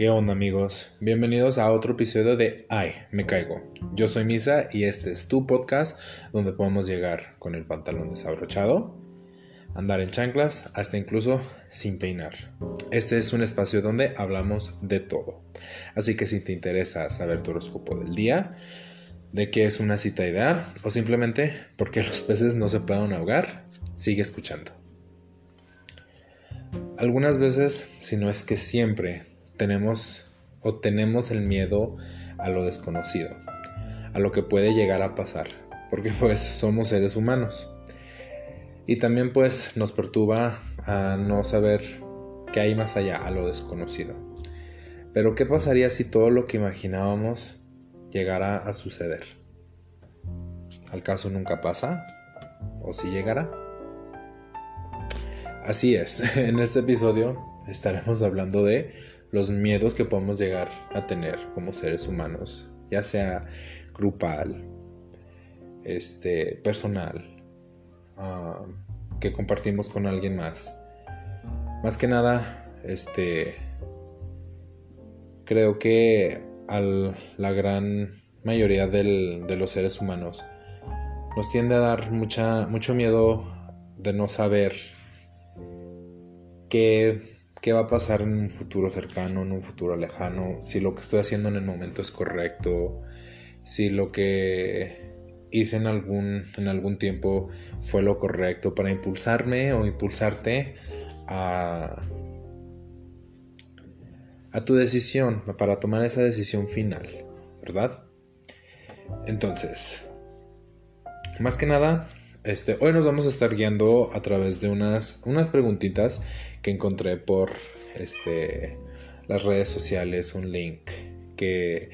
¿Qué onda amigos? Bienvenidos a otro episodio de Ay, me caigo. Yo soy Misa y este es tu podcast donde podemos llegar con el pantalón desabrochado, andar en chanclas, hasta incluso sin peinar. Este es un espacio donde hablamos de todo. Así que si te interesa saber tu horóscopo del día, de qué es una cita ideal o simplemente porque los peces no se pueden ahogar, sigue escuchando. Algunas veces, si no es que siempre, tenemos o tenemos el miedo a lo desconocido, a lo que puede llegar a pasar, porque pues somos seres humanos. Y también pues nos perturba a no saber qué hay más allá, a lo desconocido. Pero ¿qué pasaría si todo lo que imaginábamos llegara a suceder? ¿Al caso nunca pasa? ¿O si llegará? Así es, en este episodio estaremos hablando de los miedos que podemos llegar a tener como seres humanos, ya sea grupal, este, personal, ah, que compartimos con alguien más. Más que nada, este, creo que a la gran mayoría de los seres humanos nos tiende a dar mucha, mucho miedo de no saber qué qué va a pasar en un futuro cercano, en un futuro lejano, si lo que estoy haciendo en el momento es correcto, si lo que hice en algún, en algún tiempo fue lo correcto para impulsarme o impulsarte a, a tu decisión, para tomar esa decisión final, ¿verdad? Entonces, más que nada, este, hoy nos vamos a estar guiando a través de unas, unas preguntitas que encontré por este, las redes sociales, un link que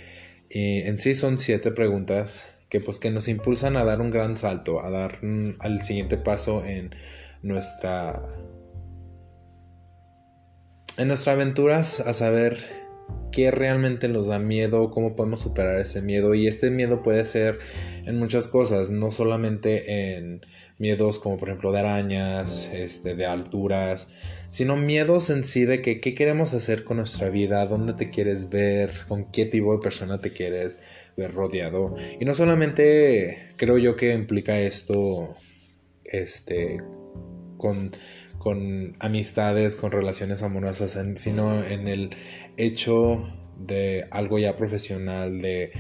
en sí son siete preguntas que pues que nos impulsan a dar un gran salto, a dar al siguiente paso en nuestra en nuestra aventuras a saber qué realmente nos da miedo, cómo podemos superar ese miedo. Y este miedo puede ser en muchas cosas, no solamente en miedos como por ejemplo de arañas, este, de alturas, sino miedos en sí de que qué queremos hacer con nuestra vida, dónde te quieres ver, con qué tipo de persona te quieres ver rodeado. Y no solamente creo yo que implica esto, este, con con amistades, con relaciones amorosas, sino en el hecho de algo ya profesional, de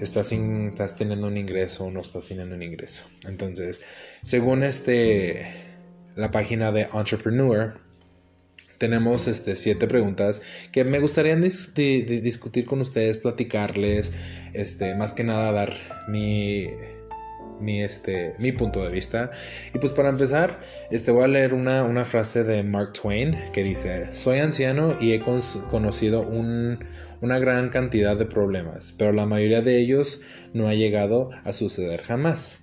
estás, estás teniendo un ingreso o no estás teniendo un ingreso. Entonces, según este, la página de Entrepreneur, tenemos este, siete preguntas que me gustaría discutir con ustedes, platicarles, este, más que nada dar mi mi, este, mi punto de vista. Y pues para empezar, este, voy a leer una, una frase de Mark Twain que dice, soy anciano y he conocido una gran cantidad de problemas, pero la mayoría de ellos no ha llegado a suceder jamás.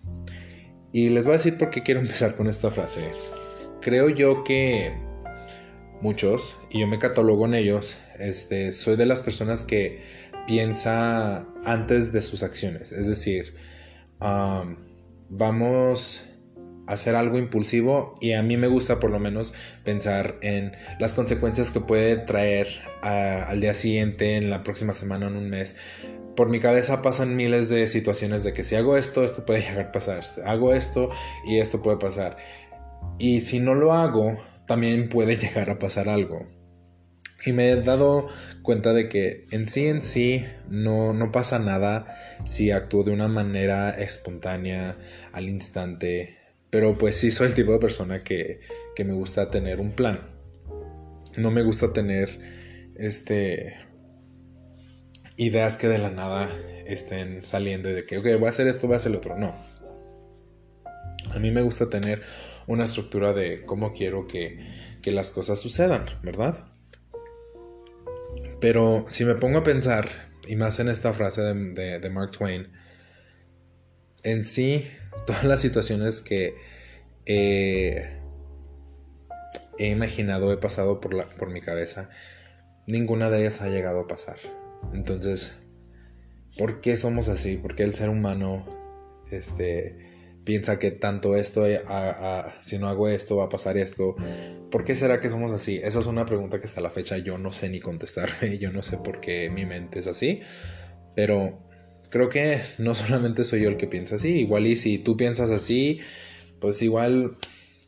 Y les voy a decir por qué quiero empezar con esta frase. Creo yo que muchos, y yo me catalogo en ellos, este, soy de las personas que piensa antes de sus acciones. Es decir, vamos a hacer algo impulsivo y a mí me gusta por lo menos pensar en las consecuencias que puede traer al día siguiente, en la próxima semana, en un mes. Por mi cabeza pasan miles de situaciones de que si hago esto, esto puede llegar a pasar. Hago esto y esto puede pasar. Y si no lo hago, también puede llegar a pasar algo. Y me he dado cuenta de que en sí en sí no, no pasa nada si actúo de una manera espontánea al instante. Pero pues sí soy el tipo de persona que, que me gusta tener un plan. No me gusta tener este ideas que de la nada estén saliendo y de que, ok, voy a hacer esto, voy a hacer otro. No. A mí me gusta tener una estructura de cómo quiero que, que las cosas sucedan, ¿verdad? Pero si me pongo a pensar, y más en esta frase de, Mark Twain, en sí, todas las situaciones que he imaginado, he pasado por, la, por mi cabeza, ninguna de ellas ha llegado a pasar. Entonces, ¿por qué somos así? ¿Por qué el ser humano este, piensa que tanto esto, eh, si no hago esto, va a pasar esto. ¿Por qué será que somos así? Esa es una pregunta que hasta la fecha yo no sé ni contestarme, yo no sé por qué mi mente es así, pero creo que no solamente soy yo el que piensa así, igual y si tú piensas así, pues igual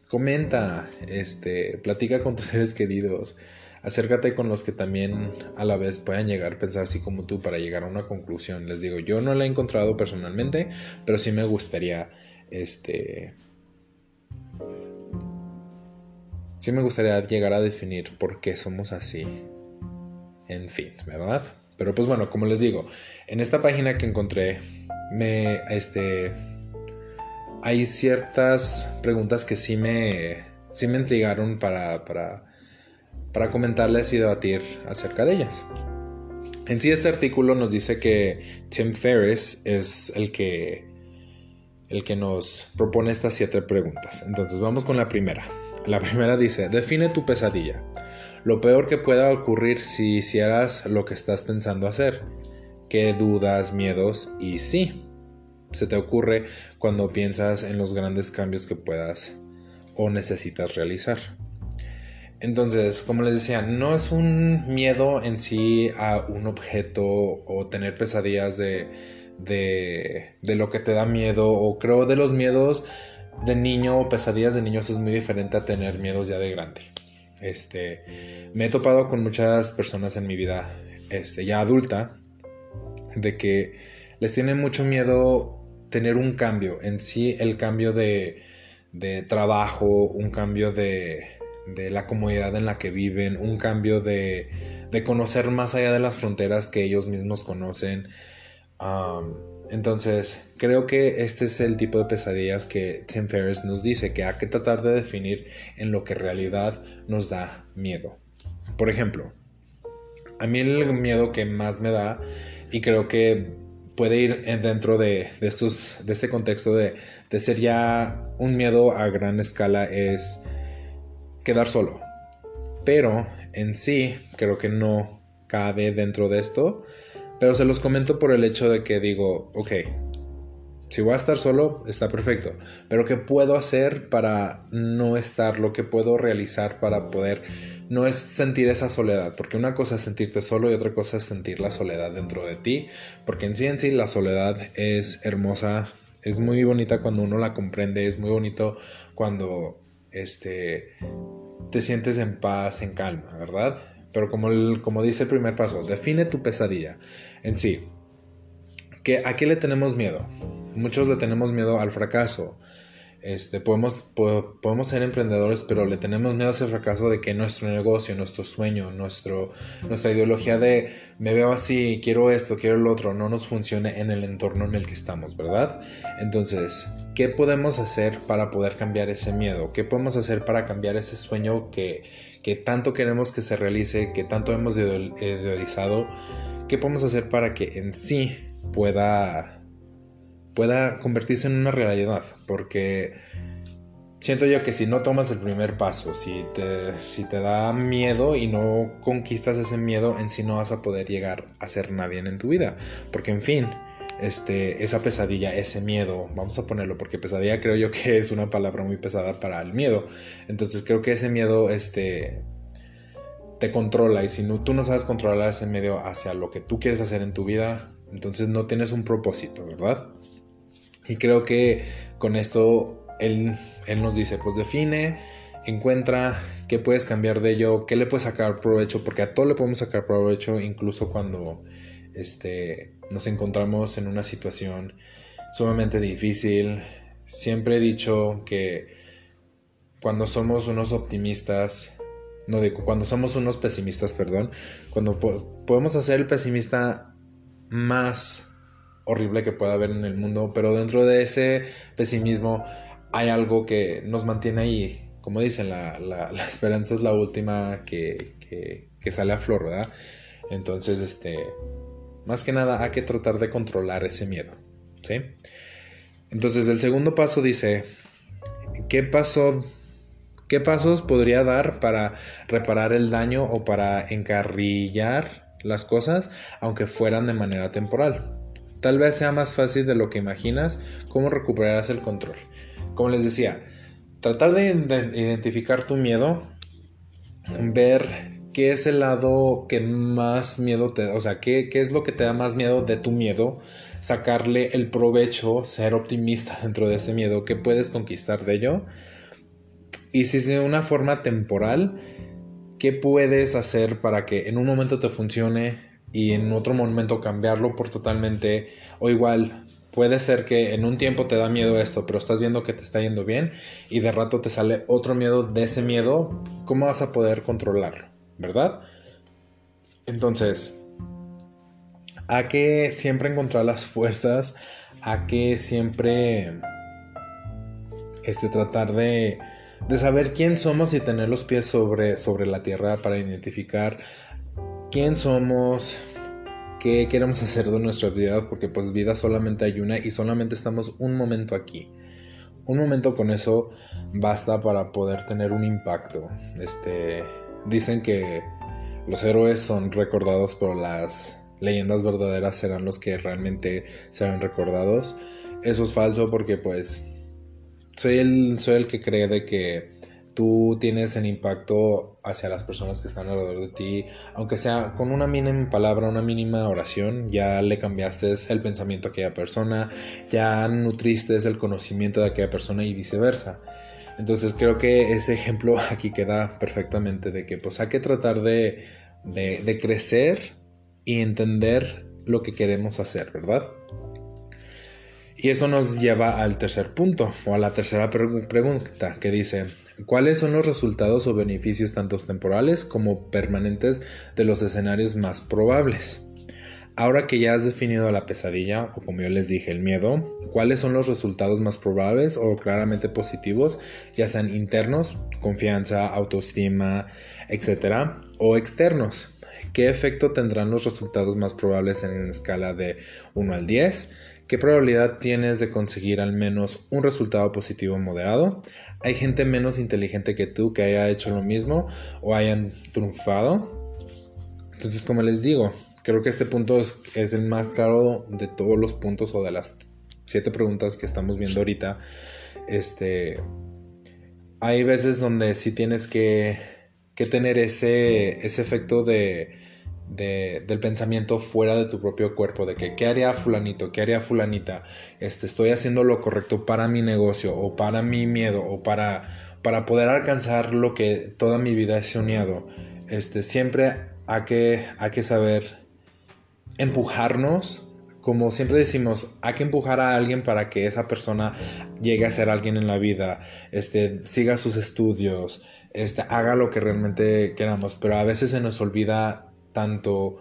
comenta, este, platica con tus seres queridos, acércate con los que también a la vez puedan llegar a pensar así como tú para llegar a una conclusión. Les digo, yo no la he encontrado personalmente, pero sí me gustaría, este, sí me gustaría llegar a definir por qué somos así. En fin, ¿verdad? Pero pues bueno, como les digo, en esta página que encontré, me, este, hay ciertas preguntas que sí me, sí me intrigaron para, para para comentarles y debatir acerca de ellas. En sí este artículo nos dice que Tim Ferriss es el que, el que nos propone estas siete preguntas. Entonces vamos con la primera. La primera dice, define tu pesadilla. Lo peor que pueda ocurrir si hicieras lo que estás pensando hacer. ¿Qué dudas, miedos y sí? Se te ocurre cuando piensas en los grandes cambios que puedas o necesitas realizar. Entonces, como les decía, no es un miedo en sí a un objeto o tener pesadillas de, de, de lo que te da miedo o creo de los miedos de niño o pesadillas de niños es muy diferente a tener miedos ya de grande. Este, me he topado con muchas personas en mi vida, este, ya adulta, de que les tiene mucho miedo tener un cambio en sí, el cambio de, de trabajo, un cambio de, de la comodidad en la que viven, un cambio de, de conocer más allá de las fronteras que ellos mismos conocen. Entonces, creo que este es el tipo de pesadillas que Tim Ferriss nos dice, que hay que tratar de definir en lo que en realidad nos da miedo. Por ejemplo, a mí el miedo que más me da, y creo que puede ir dentro de, este contexto de, de ser ya un miedo a gran escala, es quedar solo. Pero en sí creo que no cabe dentro de esto. Pero se los comento por el hecho de que digo, ok, si voy a estar solo, está perfecto. Pero ¿qué puedo hacer para no estar? Lo que puedo realizar para poder no es sentir esa soledad. Porque una cosa es sentirte solo y otra cosa es sentir la soledad dentro de ti. Porque en sí en sí la soledad es hermosa. Es muy bonita cuando uno la comprende. Es muy bonito cuando este, te sientes en paz, en calma, ¿verdad? Pero como, como dice el primer paso, define tu pesadilla en sí. ¿Que, ¿A qué le tenemos miedo? Muchos le tenemos miedo al fracaso, este, podemos, podemos ser emprendedores, pero le tenemos miedo a ese fracaso de que nuestro negocio, nuestro sueño, nuestro, nuestra ideología de me veo así, quiero esto, quiero el otro, no nos funcione en el entorno en el que estamos, ¿verdad? Entonces, ¿qué podemos hacer para poder cambiar ese miedo? ¿Qué podemos hacer para cambiar ese sueño que, que tanto queremos que se realice, que tanto hemos idealizado? ¿Qué podemos hacer para que en sí pueda pueda convertirse en una realidad. Porque siento yo que si no tomas el primer paso, si te, si te da miedo y no conquistas ese miedo, en sí no vas a poder llegar a ser nadie en tu vida. Porque en fin, este, esa pesadilla, ese miedo, vamos a ponerlo, porque pesadilla creo yo que es una palabra muy pesada para el miedo. Entonces creo que ese miedo, este, te controla y si no, tú no sabes controlar ese miedo hacia lo que tú quieres hacer en tu vida, entonces no tienes un propósito, ¿verdad? Y creo que con esto él, él nos dice, pues define, encuentra qué puedes cambiar de ello, qué le puedes sacar provecho, porque a todo le podemos sacar provecho, incluso cuando este, nos encontramos en una situación sumamente difícil. Siempre he dicho que cuando somos unos optimistas, no digo, cuando somos unos pesimistas, perdón, cuando podemos hacer el pesimista más horrible que pueda haber en el mundo, pero dentro de ese pesimismo hay algo que nos mantiene ahí. Como dicen, la, esperanza es la última que, que, sale a flor, ¿verdad? Entonces, este, más que nada hay que tratar de controlar ese miedo, ¿sí? Entonces, el segundo paso dice, ¿qué pasó? ¿Qué pasos podría dar para reparar el daño o para encarrillar las cosas, aunque fueran de manera temporal? tal vez sea más fácil de lo que imaginas cómo recuperarás el control. Como les decía, tratar de, identificar tu miedo, ver qué es el lado que más miedo te da, o sea, qué, qué es lo que te da más miedo de tu miedo, sacarle el provecho, ser optimista dentro de ese miedo, qué puedes conquistar de ello. Y si es de una forma temporal, ¿qué puedes hacer para que en un momento te funcione y en otro momento cambiarlo por totalmente o igual puede ser que en un tiempo te da miedo esto, pero estás viendo que te está yendo bien y de rato te sale otro miedo de ese miedo, ¿cómo vas a poder controlarlo? ¿Verdad? Entonces, a que siempre encontrar las fuerzas, a que siempre este, tratar de, de saber quién somos y tener los pies sobre, sobre la tierra para identificar quién somos, qué queremos hacer de nuestra vida, porque pues vida solamente hay una y solamente estamos un momento aquí. Un momento con eso basta para poder tener un impacto. Este, dicen que los héroes son recordados, pero las leyendas verdaderas serán los que realmente serán recordados. Eso es falso porque pues soy el, soy el que cree de que tú tienes el impacto hacia las personas que están alrededor de ti, aunque sea con una mínima palabra, una mínima oración, ya le cambiaste el pensamiento a aquella persona, ya nutriste el conocimiento de aquella persona y viceversa. Entonces creo que ese ejemplo aquí queda perfectamente de que pues hay que tratar de, de, crecer y entender lo que queremos hacer, ¿verdad? Y eso nos lleva al tercer punto o a la tercera pregunta que dice, ¿Cuáles son los resultados o beneficios tanto temporales como permanentes de los escenarios más probables? Ahora que ya has definido la pesadilla, o como yo les dije, el miedo, ¿cuáles son los resultados más probables o claramente positivos, ya sean internos, confianza, autoestima, etcétera, o externos? ¿Qué efecto tendrán los resultados más probables en una escala de 1 al 10? ¿Qué probabilidad tienes de conseguir al menos un resultado positivo moderado? ¿Hay gente menos inteligente que tú que haya hecho lo mismo o hayan triunfado? Entonces, como les digo, creo que este punto es, el más claro de todos los puntos o de las siete preguntas que estamos viendo ahorita. Este, hay veces donde sí tienes que, que tener ese, ese efecto de del pensamiento fuera de tu propio cuerpo, de que qué haría fulanito, qué haría fulanita, este, estoy haciendo lo correcto para mi negocio o para mi miedo o para, para poder alcanzar lo que toda mi vida he soñado. Este, siempre hay que, hay que saber empujarnos, como siempre decimos, hay que empujar a alguien para que esa persona llegue a ser alguien en la vida, este, siga sus estudios, este, haga lo que realmente queramos, pero a veces se nos olvida tanto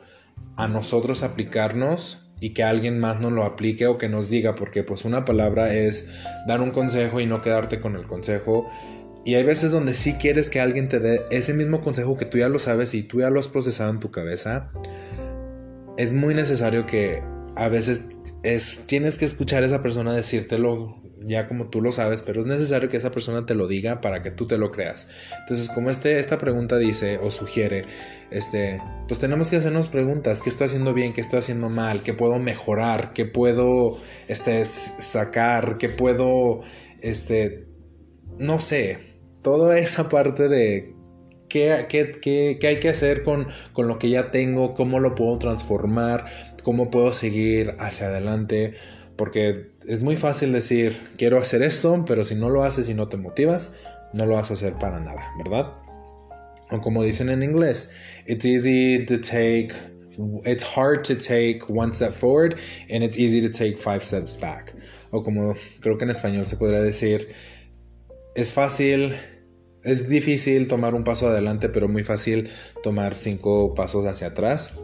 a nosotros aplicarnos y que alguien más nos lo aplique o que nos diga, porque pues una palabra es dar un consejo y no quedarte con el consejo. Y hay veces donde sí quieres que alguien te dé ese mismo consejo que tú ya lo sabes y tú ya lo has procesado en tu cabeza. Es muy necesario que a veces es, tienes que escuchar a esa persona decírtelo ya como tú lo sabes, pero es necesario que esa persona te lo diga para que tú te lo creas. Entonces, como este, esta pregunta dice o sugiere, este, pues tenemos que hacernos preguntas, ¿qué estoy haciendo bien? ¿Qué estoy haciendo mal? ¿Qué puedo mejorar? ¿Qué puedo este, sacar? ¿Qué puedo, este, no sé, toda esa parte de ¿Qué, qué, qué, qué, hay que hacer con, con, lo que ya tengo, cómo lo puedo transformar, cómo puedo seguir hacia adelante. Porque es muy fácil decir, quiero hacer esto, pero si no lo haces y no te motivas, no lo vas a hacer para nada, ¿verdad? O como dicen en inglés, it's easy to take, it's hard to take one step forward and it's easy to take five steps back. O como creo que en español se podría decir, es fácil, es difícil tomar un paso adelante, pero muy fácil tomar cinco pasos hacia atrás.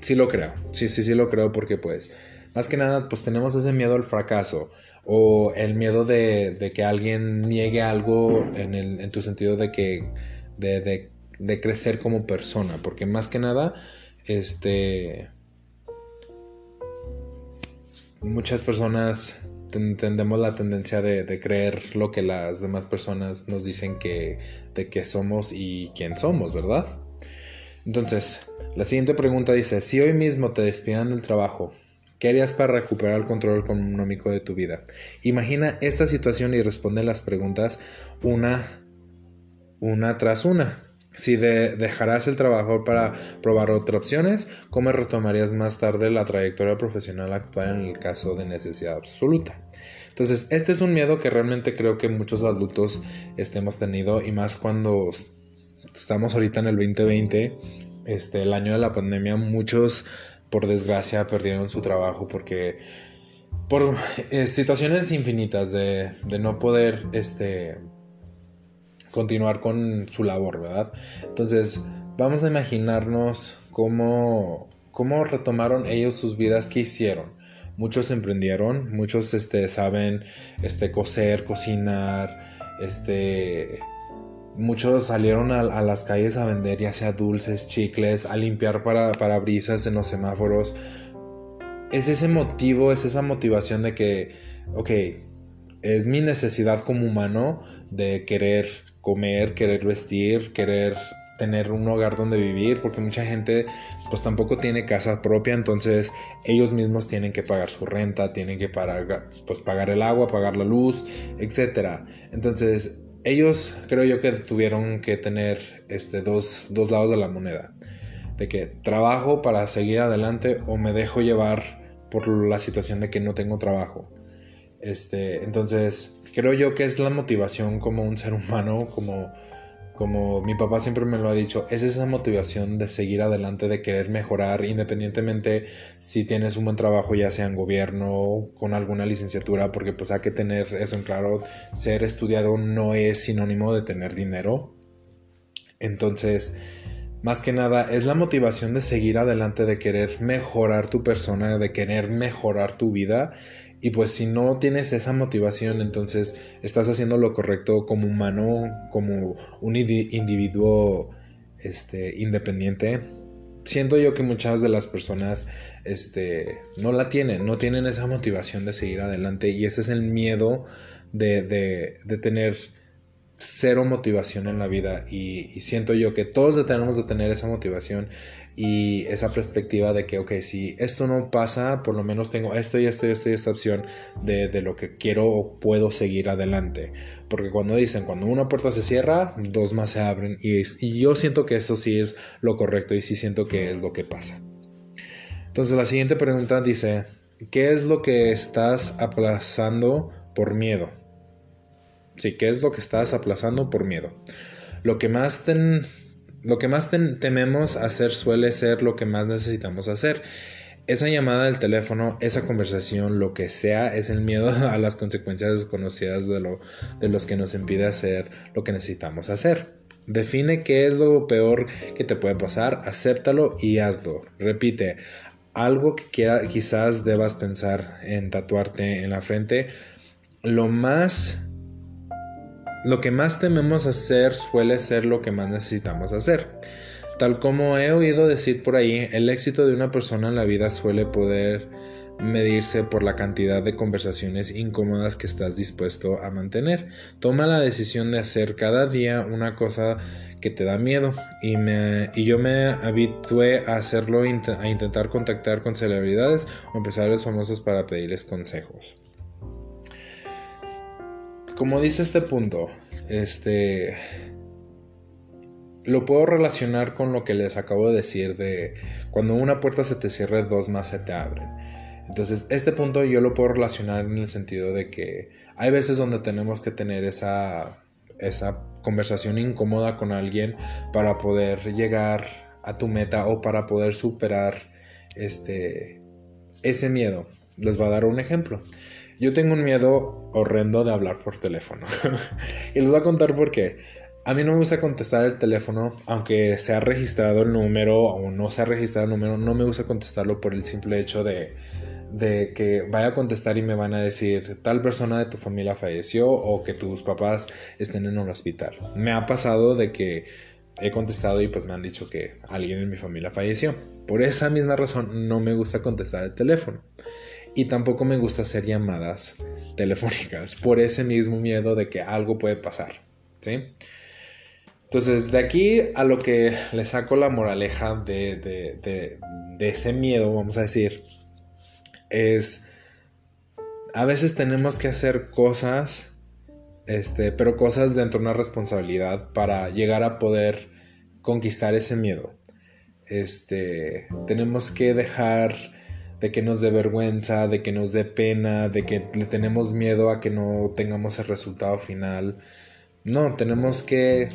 Sí lo creo, sí, sí, sí lo creo porque pues más que nada, pues tenemos ese miedo al fracaso o el miedo de, que alguien niegue algo en, el, en tu sentido de que de, de, crecer como persona, porque más que nada, este, muchas personas tendemos la tendencia de, creer lo que las demás personas nos dicen que, de que somos y quién somos, ¿verdad? Entonces, la siguiente pregunta dice, si hoy mismo te despidan del trabajo, ¿Qué harías para recuperar el control económico de tu vida? Imagina esta situación y responde las preguntas una, una tras una. Si dejarás el trabajo para probar otras opciones, ¿cómo retomarías más tarde la trayectoria profesional actual en el caso de necesidad absoluta? Entonces, este es un miedo que realmente creo que muchos adultos hemos tenido y más cuando estamos ahorita en el 2020, este, el año de la pandemia, muchos por desgracia perdieron su trabajo porque por eh, situaciones infinitas de, no poder este, continuar con su labor, ¿verdad? Entonces, vamos a imaginarnos cómo, cómo retomaron ellos sus vidas, qué hicieron. Muchos emprendieron, muchos este, saben este, coser, cocinar, este, Muchos salieron a, las calles a vender ya sea dulces, chicles, a limpiar para, brisas en los semáforos. Es ese motivo, es esa motivación de que, ok, es mi necesidad como humano de querer comer, querer vestir, querer tener un hogar donde vivir, porque mucha gente pues tampoco tiene casa propia, entonces ellos mismos tienen que pagar su renta, tienen que pagar, pues, pagar el agua, pagar la luz, etc. Entonces ellos creo yo que tuvieron que tener este, dos, lados de la moneda. De que trabajo para seguir adelante o me dejo llevar por la situación de que no tengo trabajo. Este, entonces, creo yo que es la motivación como un ser humano, como como mi papá siempre me lo ha dicho, es esa motivación de seguir adelante, de querer mejorar, independientemente si tienes un buen trabajo, ya sea en gobierno, con alguna licenciatura, porque pues hay que tener eso en claro, ser estudiado no es sinónimo de tener dinero. Entonces, más que nada, es la motivación de seguir adelante, de querer mejorar tu persona, de querer mejorar tu vida y pues si no tienes esa motivación, entonces estás haciendo lo correcto como humano, como un individuo este, independiente. Siento yo que muchas de las personas este, no la tienen, no tienen esa motivación de seguir adelante y ese es el miedo de, de tener cero motivación en la vida y, siento yo que todos tenemos de tener esa motivación y esa perspectiva de que, ok, si esto no pasa, por lo menos tengo esto y esto y esto y esta opción de, lo que quiero o puedo seguir adelante. Porque cuando dicen, cuando una puerta se cierra, dos más se abren y, y yo siento que eso sí es lo correcto y sí siento que es lo que pasa. Entonces la siguiente pregunta dice, ¿qué es lo que estás aplazando por miedo? Sí, ¿qué es lo que estás aplazando por miedo? Lo que más, lo que más tememos hacer suele ser lo que más necesitamos hacer. Esa llamada del teléfono, esa conversación, lo que sea, es el miedo a las consecuencias desconocidas de, lo, de los que nos impide hacer lo que necesitamos hacer. Define qué es lo peor que te puede pasar, acéptalo y hazlo. Repite, algo que quiera, quizás debas pensar en tatuarte en la frente. Lo más lo que más tememos hacer suele ser lo que más necesitamos hacer. Tal como he oído decir por ahí, el éxito de una persona en la vida suele poder medirse por la cantidad de conversaciones incómodas que estás dispuesto a mantener. Toma la decisión de hacer cada día una cosa que te da miedo y, me, y yo me habitué a hacerlo, a intentar contactar con celebridades o empresarios famosos para pedirles consejos como dice este punto, este lo puedo relacionar con lo que les acabo de decir de cuando una puerta se te cierra, dos más se te abren. Entonces, este punto yo lo puedo relacionar en el sentido de que hay veces donde tenemos que tener esa, esa conversación incómoda con alguien para poder llegar a tu meta o para poder superar este, ese miedo. Les voy a dar un ejemplo. Yo tengo un miedo horrendo de hablar por teléfono. y les voy a contar por qué. A mí no me gusta contestar el teléfono, aunque se ha registrado el número o no se ha registrado el número, no me gusta contestarlo por el simple hecho de, de que vaya a contestar y me van a decir tal persona de tu familia falleció o que tus papás estén en un hospital. Me ha pasado de que he contestado y pues me han dicho que alguien en mi familia falleció. Por esa misma razón no me gusta contestar el teléfono y tampoco me gusta hacer llamadas telefónicas por ese mismo miedo de que algo puede pasar, ¿sí? Entonces, de aquí a lo que le saco la moraleja de, de, ese miedo, vamos a decir, es a veces tenemos que hacer cosas, este, pero cosas dentro de una responsabilidad para llegar a poder conquistar ese miedo. Este, tenemos que dejar de que nos dé vergüenza, de que nos dé pena, de que le tenemos miedo a que no tengamos el resultado final. No, tenemos que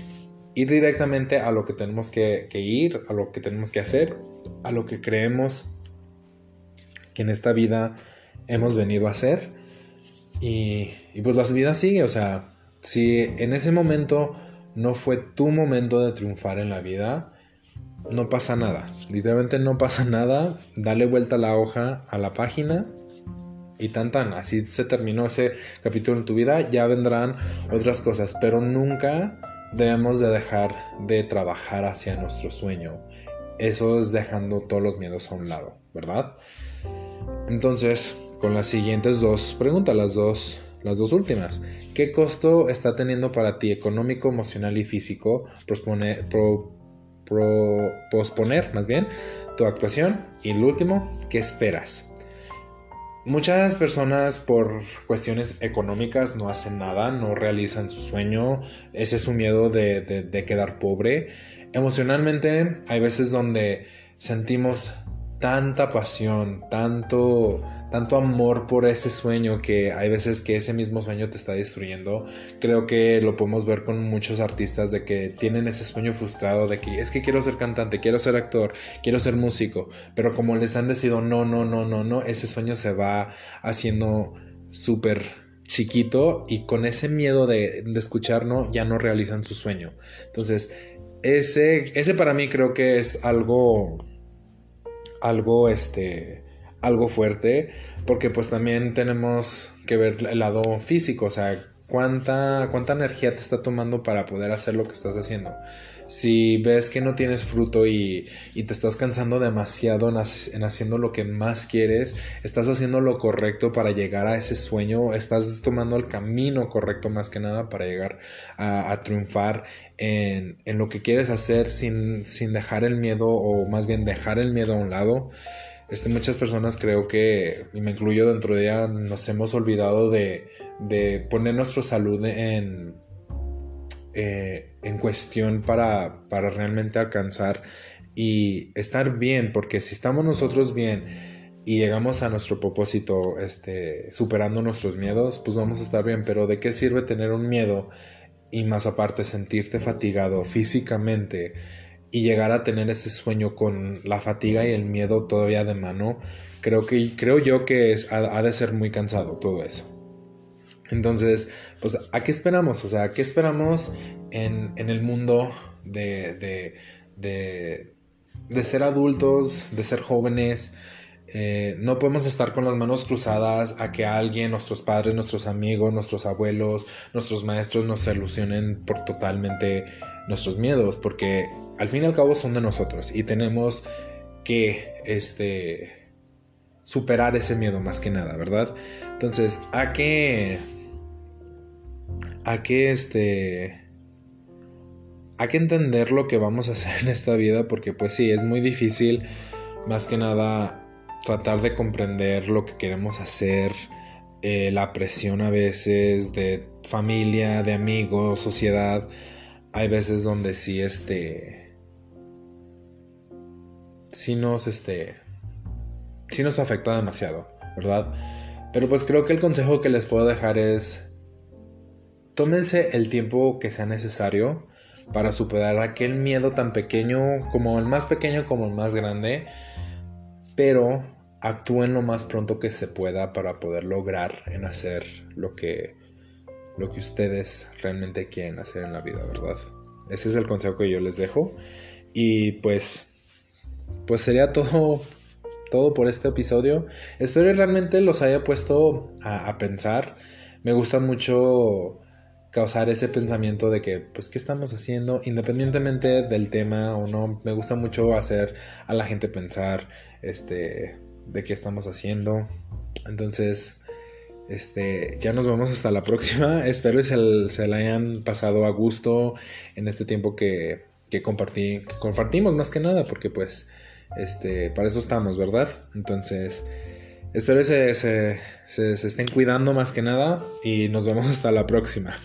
ir directamente a lo que tenemos que, ir, a lo que tenemos que hacer, a lo que creemos que en esta vida hemos venido a hacer. Y, y pues la vida sigue, o sea, si en ese momento no fue tu momento de triunfar en la vida, no pasa nada. Literalmente no pasa nada. Dale vuelta la hoja, a la página y tan tan. Así se terminó ese capítulo en tu vida. Ya vendrán otras cosas, pero nunca debemos de dejar de trabajar hacia nuestro sueño. Eso es dejando todos los miedos a un lado, ¿verdad? Entonces, con las siguientes dos preguntas, las dos, las dos últimas. ¿Qué costo está teniendo para ti económico, emocional y físico posponer más bien tu actuación? Y el último, ¿qué esperas? Muchas personas por cuestiones económicas no hacen nada, no realizan su sueño, ese es su miedo de, de quedar pobre. Emocionalmente hay veces donde sentimos tanta pasión, tanto, tanto amor por ese sueño que hay veces que ese mismo sueño te está destruyendo. Creo que lo podemos ver con muchos artistas de que tienen ese sueño frustrado de que es que quiero ser cantante, quiero ser actor, quiero ser músico, pero como les han decidido no, no, no, no, no, ese sueño se va haciendo súper chiquito y con ese miedo de, de escuchar no, ya no realizan su sueño. Entonces, ese, ese para mí creo que es algo algo, este, algo fuerte, porque pues también tenemos que ver el lado físico, o sea, cuánta, cuánta energía te está tomando para poder hacer lo que estás haciendo. Si ves que no tienes fruto y, y te estás cansando demasiado en, haciendo lo que más quieres, estás haciendo lo correcto para llegar a ese sueño, estás tomando el camino correcto más que nada para llegar a, a triunfar en, en, lo que quieres hacer sin, sin dejar el miedo o más bien dejar el miedo a un lado. Este, muchas personas creo que, y me incluyo dentro de ella, nos hemos olvidado de, de poner nuestra salud en, eh, en cuestión para, para realmente alcanzar y estar bien, porque si estamos nosotros bien y llegamos a nuestro propósito este, superando nuestros miedos, pues vamos a estar bien, pero ¿de qué sirve tener un miedo y más aparte sentirte fatigado físicamente? Y llegar a tener ese sueño con la fatiga y el miedo todavía de mano, creo que creo yo que ha, de ser muy cansado todo eso. Entonces, pues, ¿a qué esperamos? O sea, ¿qué esperamos en, el mundo de, de, ser adultos, de ser jóvenes? Eh, no podemos estar con las manos cruzadas a que alguien, nuestros padres, nuestros amigos, nuestros abuelos, nuestros maestros nos solucionen por totalmente nuestros miedos, porque al fin y al cabo son de nosotros y tenemos que este superar ese miedo más que nada, ¿verdad? Entonces, a qué a qué este hay que entender lo que vamos a hacer en esta vida porque pues sí, es muy difícil más que nada tratar de comprender lo que queremos hacer, eh, la presión a veces de familia, de amigos, sociedad. Hay veces donde sí, este, sí nos, este, sí nos afecta demasiado, ¿verdad? Pero pues creo que el consejo que les puedo dejar es, tómense el tiempo que sea necesario para superar aquel miedo tan pequeño como el más pequeño como el más grande, pero actúen lo más pronto que se pueda para poder lograr en hacer lo que lo que ustedes realmente quieren hacer en la vida, ¿verdad? Ese es el consejo que yo les dejo y pues pues sería todo, todo por este episodio. Espero que realmente los haya puesto a, pensar. Me gusta mucho causar ese pensamiento de que, pues, ¿qué estamos haciendo? Independientemente del tema o no, me gusta mucho hacer a la gente pensar, este, de qué estamos haciendo. Entonces, este, ya nos vemos hasta la próxima. Espero que se, la hayan pasado a gusto en este tiempo que, que, compartí, compartimos más que nada, porque pues este, para eso estamos, ¿verdad? Entonces, Espero que se, se, se estén cuidando más que nada y nos vemos hasta la próxima.